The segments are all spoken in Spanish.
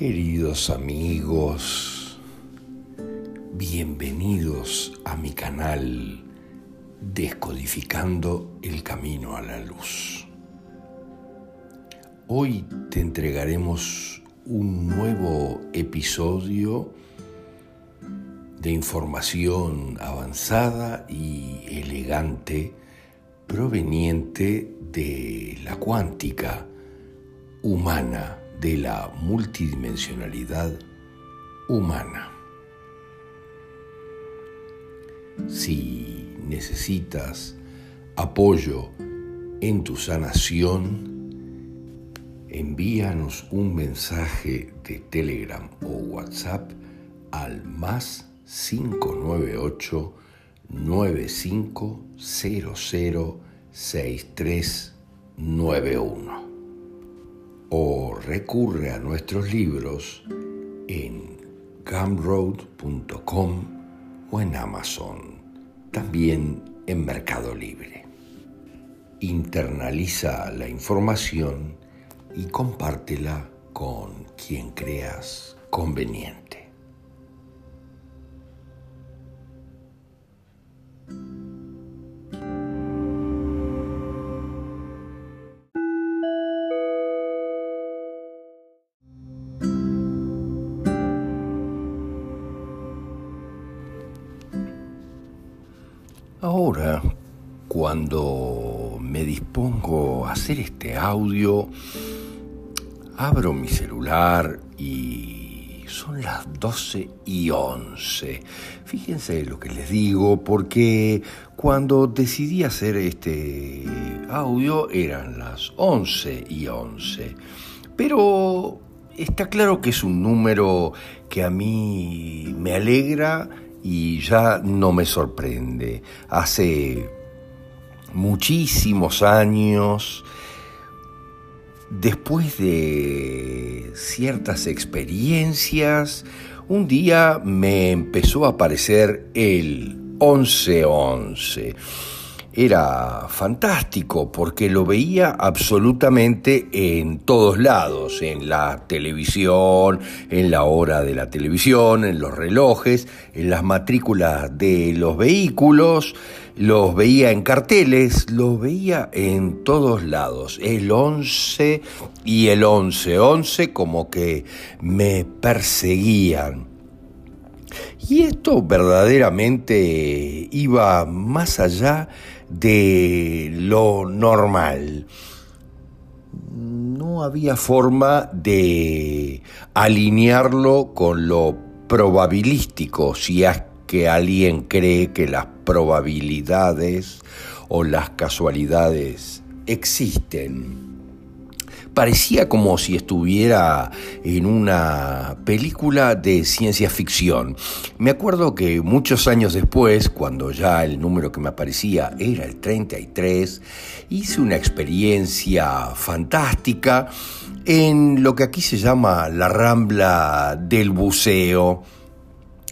Queridos amigos, bienvenidos a mi canal Descodificando el Camino a la Luz. Hoy te entregaremos un nuevo episodio de información avanzada y elegante proveniente de la cuántica humana de la multidimensionalidad humana. Si necesitas apoyo en tu sanación, envíanos un mensaje de Telegram o WhatsApp al más 598 9500 6391 o recurre a nuestros libros en gumroad.com o en Amazon, también en Mercado Libre. Internaliza la información y compártela con quien creas conveniente. Ahora, cuando me dispongo a hacer este audio, abro mi celular y son las 12 y 11. Fíjense lo que les digo, porque cuando decidí hacer este audio eran las 11 y 11. Pero está claro que es un número que a mí me alegra y ya no me sorprende. Hace muchísimos años, después de ciertas experiencias, un día me empezó a aparecer el 1111 era fantástico porque lo veía absolutamente en todos lados, en la televisión, en la hora de la televisión, en los relojes, en las matrículas de los vehículos, los veía en carteles, los veía en todos lados, el 11 y el 11-11 como que me perseguían. Y esto verdaderamente iba más allá de lo normal. No había forma de alinearlo con lo probabilístico, si es que alguien cree que las probabilidades o las casualidades existen parecía como si estuviera en una película de ciencia ficción. Me acuerdo que muchos años después, cuando ya el número que me aparecía era el 33, hice una experiencia fantástica en lo que aquí se llama la rambla del buceo.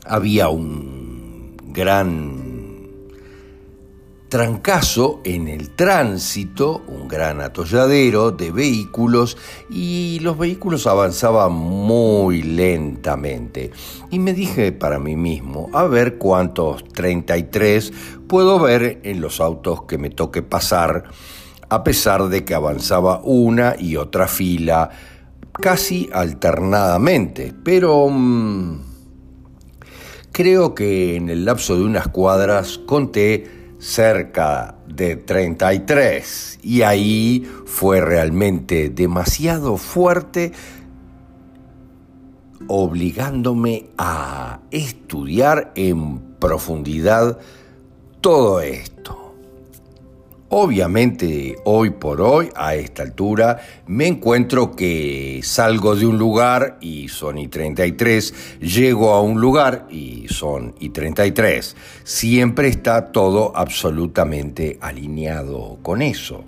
Había un gran trancazo en el tránsito, un gran atolladero de vehículos y los vehículos avanzaban muy lentamente. Y me dije para mí mismo, a ver cuántos 33 puedo ver en los autos que me toque pasar, a pesar de que avanzaba una y otra fila casi alternadamente. Pero... Mm, creo que en el lapso de unas cuadras conté cerca de 33 y ahí fue realmente demasiado fuerte obligándome a estudiar en profundidad todo esto. Obviamente, hoy por hoy, a esta altura, me encuentro que salgo de un lugar y son y 33, llego a un lugar y son y 33. Siempre está todo absolutamente alineado con eso.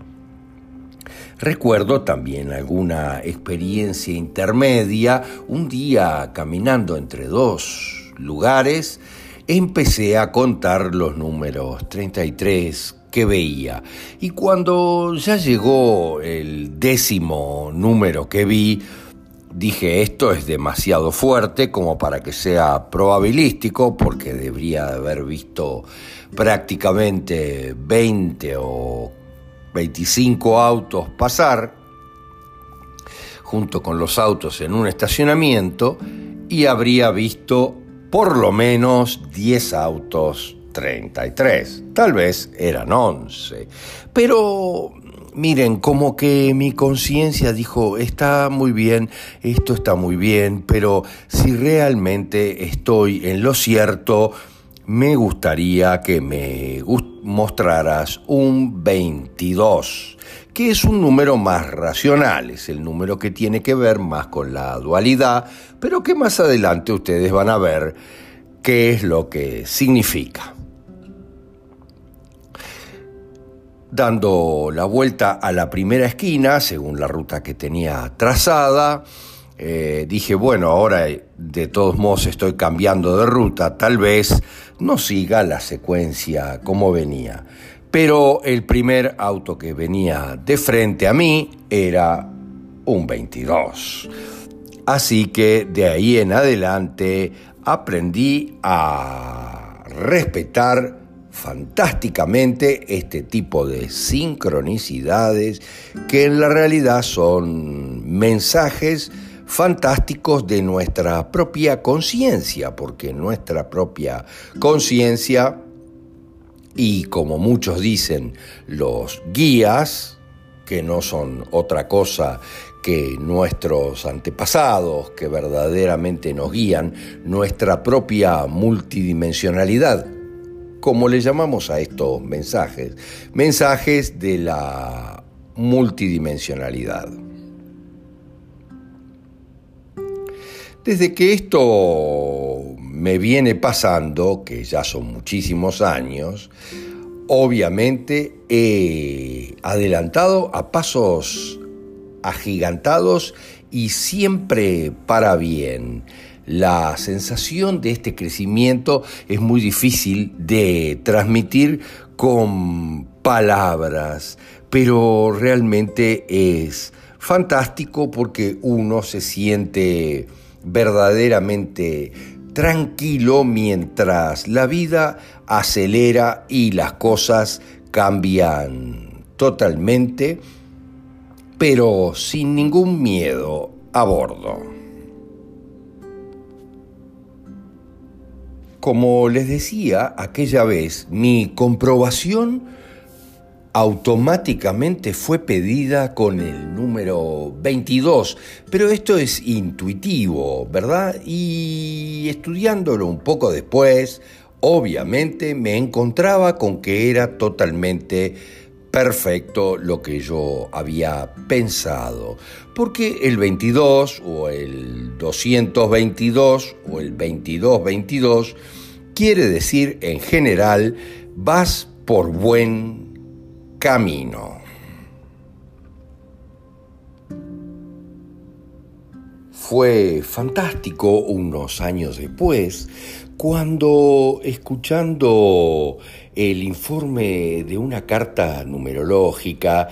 Recuerdo también alguna experiencia intermedia, un día caminando entre dos lugares, empecé a contar los números 33, que veía. Y cuando ya llegó el décimo número que vi, dije esto es demasiado fuerte como para que sea probabilístico, porque debería haber visto prácticamente 20 o 25 autos pasar junto con los autos en un estacionamiento y habría visto por lo menos 10 autos 33. Tal vez eran 11. Pero miren, como que mi conciencia dijo, está muy bien, esto está muy bien, pero si realmente estoy en lo cierto, me gustaría que me mostraras un 22, que es un número más racional, es el número que tiene que ver más con la dualidad, pero que más adelante ustedes van a ver qué es lo que significa. Dando la vuelta a la primera esquina, según la ruta que tenía trazada, eh, dije, bueno, ahora de todos modos estoy cambiando de ruta, tal vez no siga la secuencia como venía. Pero el primer auto que venía de frente a mí era un 22. Así que de ahí en adelante aprendí a respetar fantásticamente este tipo de sincronicidades que en la realidad son mensajes fantásticos de nuestra propia conciencia, porque nuestra propia conciencia y como muchos dicen los guías, que no son otra cosa que nuestros antepasados que verdaderamente nos guían, nuestra propia multidimensionalidad, como le llamamos a estos mensajes, mensajes de la multidimensionalidad. Desde que esto me viene pasando, que ya son muchísimos años, obviamente he adelantado a pasos agigantados y siempre para bien la sensación de este crecimiento es muy difícil de transmitir con palabras, pero realmente es fantástico porque uno se siente verdaderamente tranquilo mientras la vida acelera y las cosas cambian totalmente, pero sin ningún miedo a bordo. Como les decía aquella vez, mi comprobación automáticamente fue pedida con el número 22, pero esto es intuitivo, ¿verdad? Y estudiándolo un poco después, obviamente me encontraba con que era totalmente perfecto lo que yo había pensado, porque el 22 o el 222 o el 2222 quiere decir en general vas por buen camino. Fue fantástico unos años después cuando escuchando el informe de una carta numerológica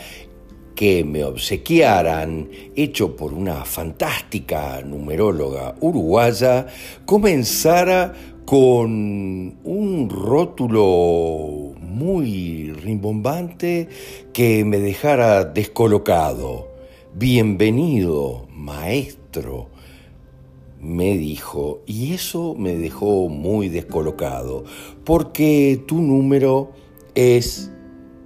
que me obsequiaran, hecho por una fantástica numeróloga uruguaya, comenzara con un rótulo muy rimbombante que me dejara descolocado. Bienvenido, maestro, me dijo, y eso me dejó muy descolocado, porque tu número es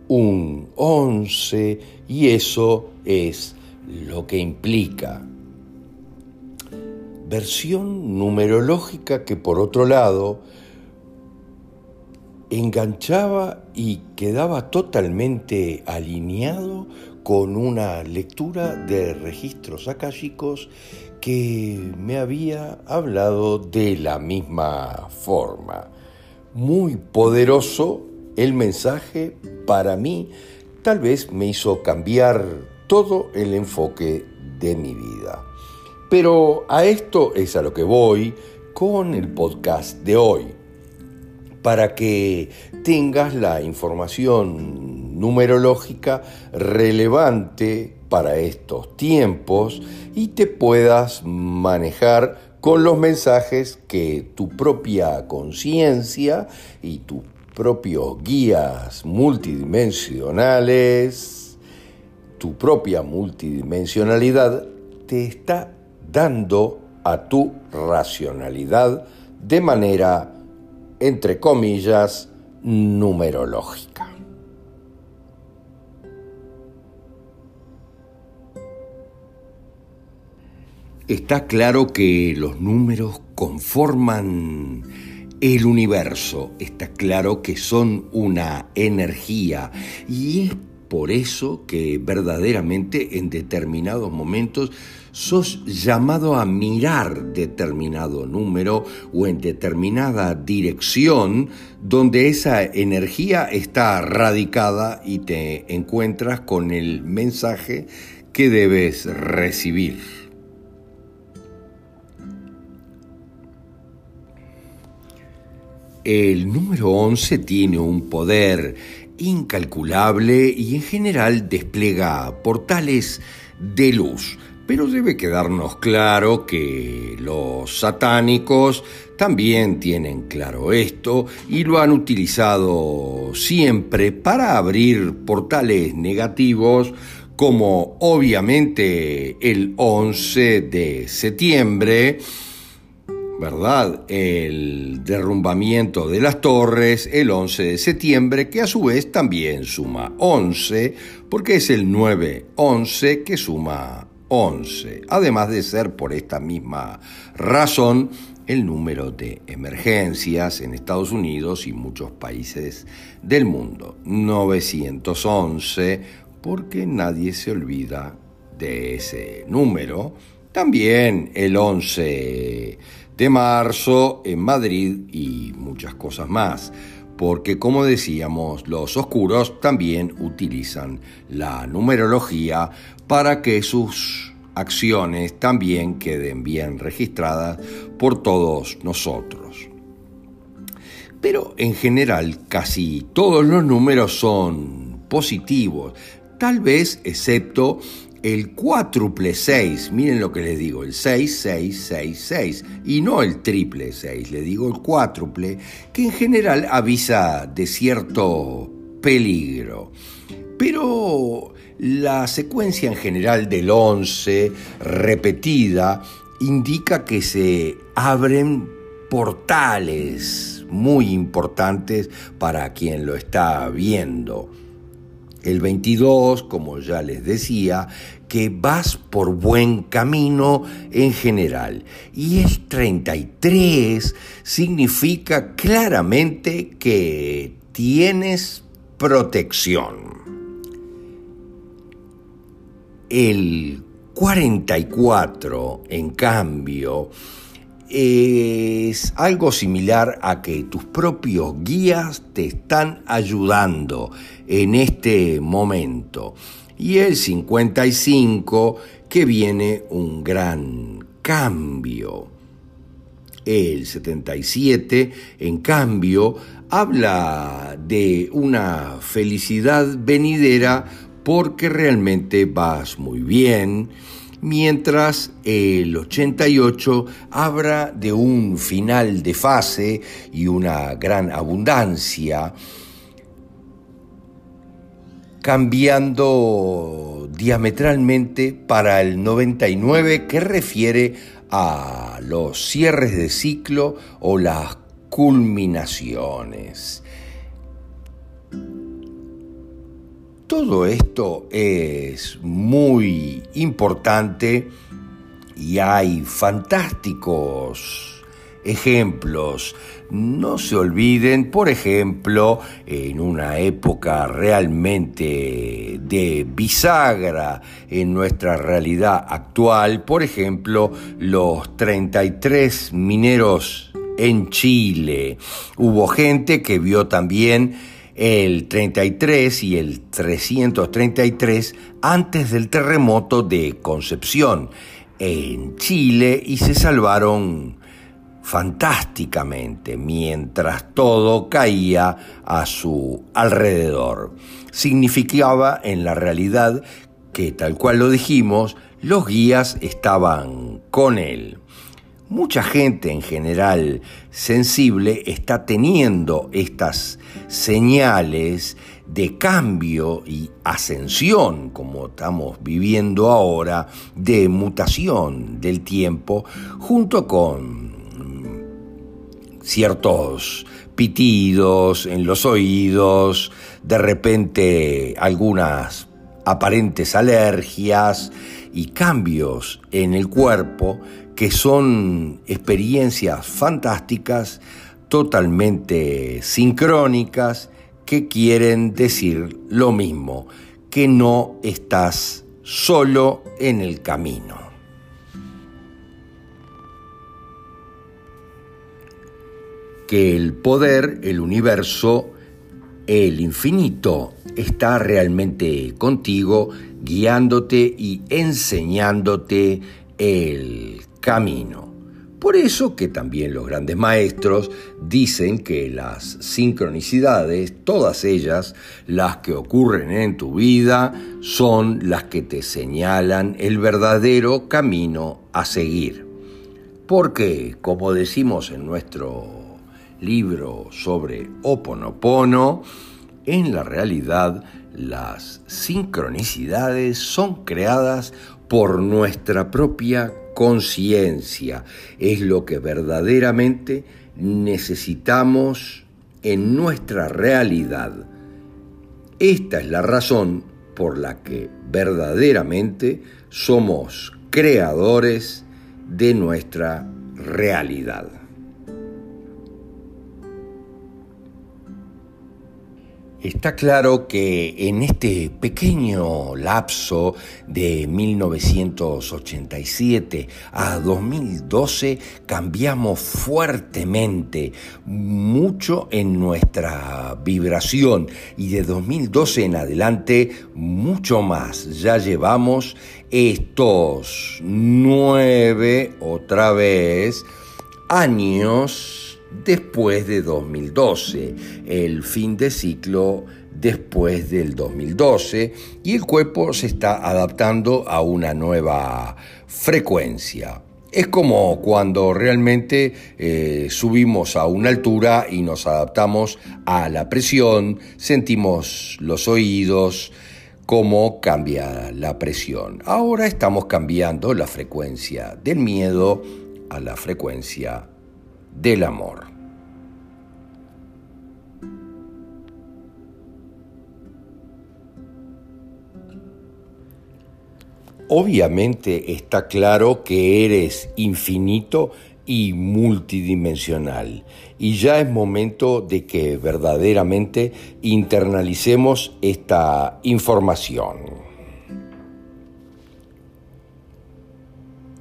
un 11 y eso es lo que implica. Versión numerológica que por otro lado enganchaba y quedaba totalmente alineado con una lectura de registros akáshicos que me había hablado de la misma forma. Muy poderoso el mensaje para mí tal vez me hizo cambiar todo el enfoque de mi vida. Pero a esto es a lo que voy con el podcast de hoy, para que tengas la información numerológica relevante para estos tiempos y te puedas manejar con los mensajes que tu propia conciencia y tus propios guías multidimensionales, tu propia multidimensionalidad te está dando a tu racionalidad de manera, entre comillas, numerológica. Está claro que los números conforman el universo, está claro que son una energía y es por eso que verdaderamente en determinados momentos sos llamado a mirar determinado número o en determinada dirección donde esa energía está radicada y te encuentras con el mensaje que debes recibir. El número 11 tiene un poder incalculable y en general despliega portales de luz. Pero debe quedarnos claro que los satánicos también tienen claro esto y lo han utilizado siempre para abrir portales negativos como obviamente el 11 de septiembre, ¿verdad? El derrumbamiento de las torres el 11 de septiembre, que a su vez también suma 11, porque es el 9-11 que suma 11, además de ser por esta misma razón el número de emergencias en Estados Unidos y muchos países del mundo. 911, porque nadie se olvida de ese número. También el 11 de marzo en Madrid y muchas cosas más porque como decíamos, los oscuros también utilizan la numerología para que sus acciones también queden bien registradas por todos nosotros. Pero en general casi todos los números son positivos, tal vez excepto el cuádruple 6, miren lo que les digo, el 6666 y no el triple 6, le digo el cuádruple, que en general avisa de cierto peligro. Pero la secuencia en general del 11, repetida, indica que se abren portales muy importantes para quien lo está viendo. El 22, como ya les decía, que vas por buen camino en general. Y el 33 significa claramente que tienes protección. El 44, en cambio, es algo similar a que tus propios guías te están ayudando en este momento. Y el 55 que viene un gran cambio. El 77, en cambio, habla de una felicidad venidera porque realmente vas muy bien, mientras el 88 habla de un final de fase y una gran abundancia, cambiando diametralmente para el 99 que refiere a los cierres de ciclo o las culminaciones. Todo esto es muy importante y hay fantásticos ejemplos. No se olviden, por ejemplo, en una época realmente de bisagra en nuestra realidad actual, por ejemplo, los 33 mineros en Chile. Hubo gente que vio también el 33 y el 333 antes del terremoto de Concepción en Chile y se salvaron fantásticamente mientras todo caía a su alrededor. Significaba en la realidad que tal cual lo dijimos, los guías estaban con él. Mucha gente en general sensible está teniendo estas señales de cambio y ascensión, como estamos viviendo ahora, de mutación del tiempo, junto con ciertos pitidos en los oídos, de repente algunas aparentes alergias y cambios en el cuerpo que son experiencias fantásticas, totalmente sincrónicas, que quieren decir lo mismo, que no estás solo en el camino. Que el poder, el universo, el infinito está realmente contigo, guiándote y enseñándote el camino. Por eso que también los grandes maestros dicen que las sincronicidades, todas ellas, las que ocurren en tu vida, son las que te señalan el verdadero camino a seguir. Porque, como decimos en nuestro libro sobre Oponopono, en la realidad las sincronicidades son creadas por nuestra propia conciencia. Es lo que verdaderamente necesitamos en nuestra realidad. Esta es la razón por la que verdaderamente somos creadores de nuestra realidad. Está claro que en este pequeño lapso de 1987 a 2012 cambiamos fuertemente, mucho en nuestra vibración y de 2012 en adelante mucho más. Ya llevamos estos nueve otra vez años después de 2012, el fin de ciclo después del 2012 y el cuerpo se está adaptando a una nueva frecuencia. Es como cuando realmente eh, subimos a una altura y nos adaptamos a la presión, sentimos los oídos, cómo cambia la presión. Ahora estamos cambiando la frecuencia del miedo a la frecuencia del amor. Obviamente está claro que eres infinito y multidimensional y ya es momento de que verdaderamente internalicemos esta información.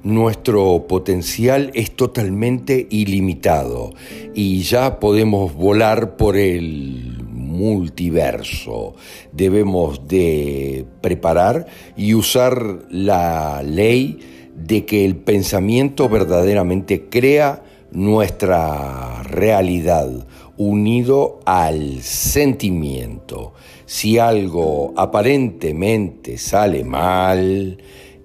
Nuestro potencial es totalmente ilimitado y ya podemos volar por el multiverso. Debemos de preparar y usar la ley de que el pensamiento verdaderamente crea nuestra realidad unido al sentimiento. Si algo aparentemente sale mal,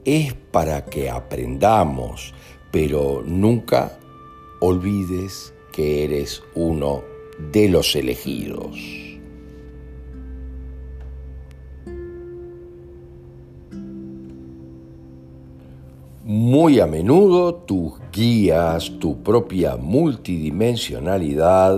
es para que aprendamos, pero nunca olvides que eres uno de los elegidos. Muy a menudo tus guías, tu propia multidimensionalidad,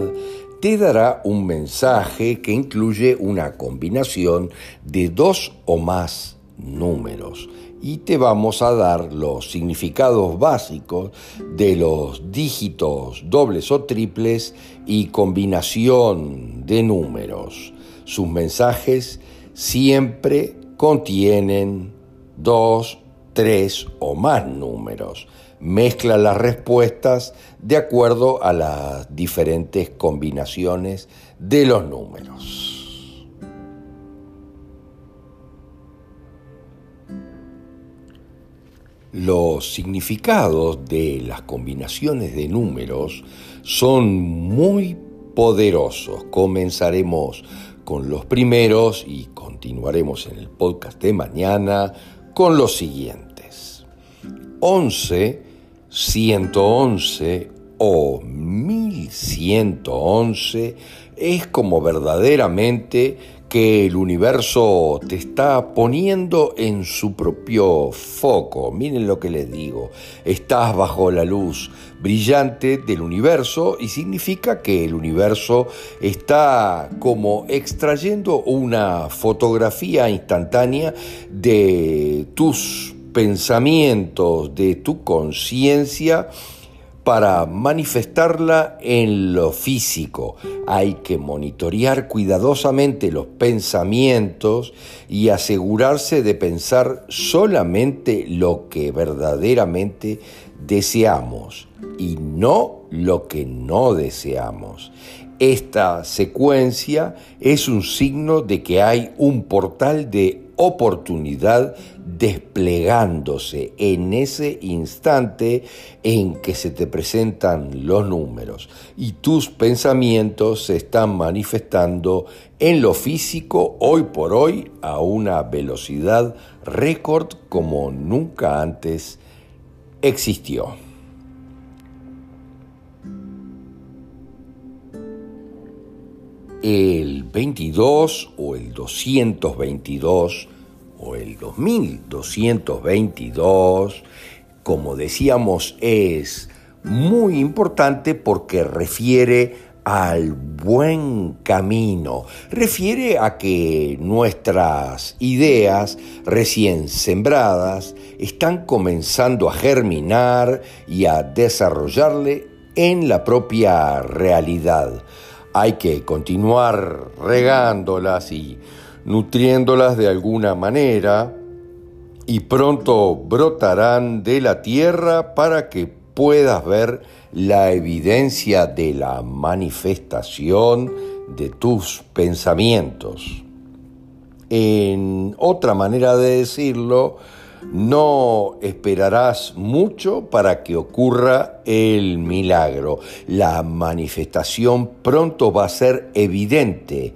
te dará un mensaje que incluye una combinación de dos o más números y te vamos a dar los significados básicos de los dígitos dobles o triples y combinación de números. Sus mensajes siempre contienen dos, tres o más números. Mezcla las respuestas de acuerdo a las diferentes combinaciones de los números. Los significados de las combinaciones de números son muy poderosos. Comenzaremos con los primeros y con continuaremos en el podcast de mañana con los siguientes. 11, 111 o 1111 es como verdaderamente que el universo te está poniendo en su propio foco. Miren lo que les digo. Estás bajo la luz brillante del universo y significa que el universo está como extrayendo una fotografía instantánea de tus pensamientos, de tu conciencia para manifestarla en lo físico. Hay que monitorear cuidadosamente los pensamientos y asegurarse de pensar solamente lo que verdaderamente deseamos y no lo que no deseamos. Esta secuencia es un signo de que hay un portal de oportunidad desplegándose en ese instante en que se te presentan los números y tus pensamientos se están manifestando en lo físico hoy por hoy a una velocidad récord como nunca antes existió. El 22 o el 222 o el 2222, como decíamos, es muy importante porque refiere al buen camino, refiere a que nuestras ideas recién sembradas están comenzando a germinar y a desarrollarle en la propia realidad hay que continuar regándolas y nutriéndolas de alguna manera y pronto brotarán de la tierra para que puedas ver la evidencia de la manifestación de tus pensamientos. En otra manera de decirlo, no esperarás mucho para que ocurra el milagro. La manifestación pronto va a ser evidente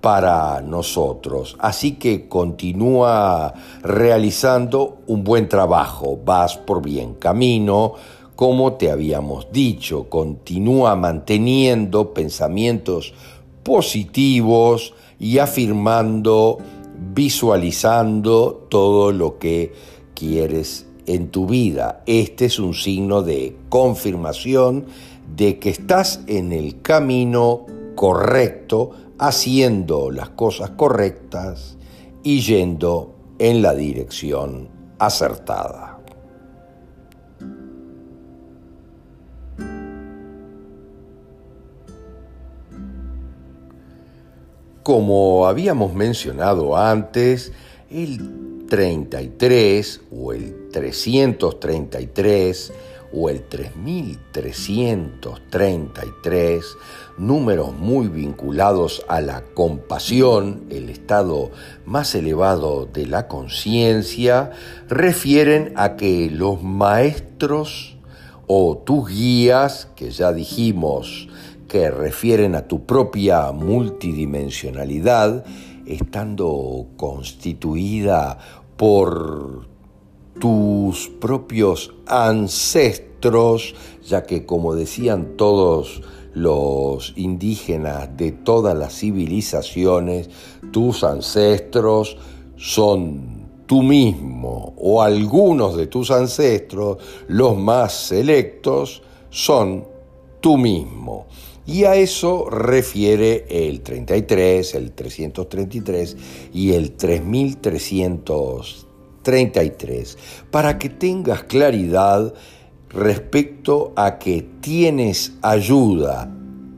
para nosotros. Así que continúa realizando un buen trabajo, vas por bien camino, como te habíamos dicho, continúa manteniendo pensamientos positivos y afirmando visualizando todo lo que quieres en tu vida. Este es un signo de confirmación de que estás en el camino correcto, haciendo las cosas correctas y yendo en la dirección acertada. Como habíamos mencionado antes, el 33 o el 333 o el 3333, números muy vinculados a la compasión, el estado más elevado de la conciencia, refieren a que los maestros o tus guías, que ya dijimos que refieren a tu propia multidimensionalidad, estando constituida por tus propios ancestros, ya que como decían todos los indígenas de todas las civilizaciones, tus ancestros son tú mismo o algunos de tus ancestros, los más selectos, son tú mismo. Y a eso refiere el 33, el 333 y el 3333, para que tengas claridad respecto a que tienes ayuda,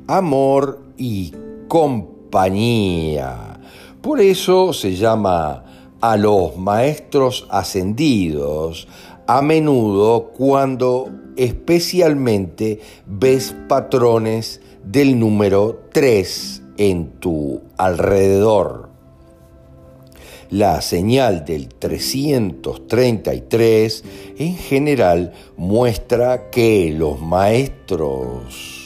amor y compañía. Por eso se llama a los maestros ascendidos a menudo cuando especialmente ves patrones del número 3 en tu alrededor. La señal del 333 en general muestra que los maestros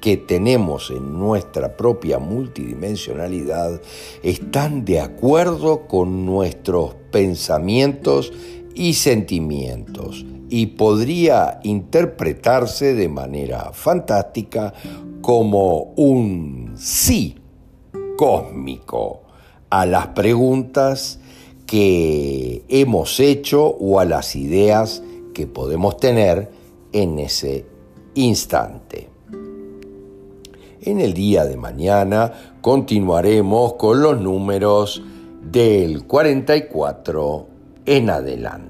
que tenemos en nuestra propia multidimensionalidad están de acuerdo con nuestros pensamientos y sentimientos y podría interpretarse de manera fantástica como un sí cósmico a las preguntas que hemos hecho o a las ideas que podemos tener en ese instante. En el día de mañana continuaremos con los números del 44 en adelante.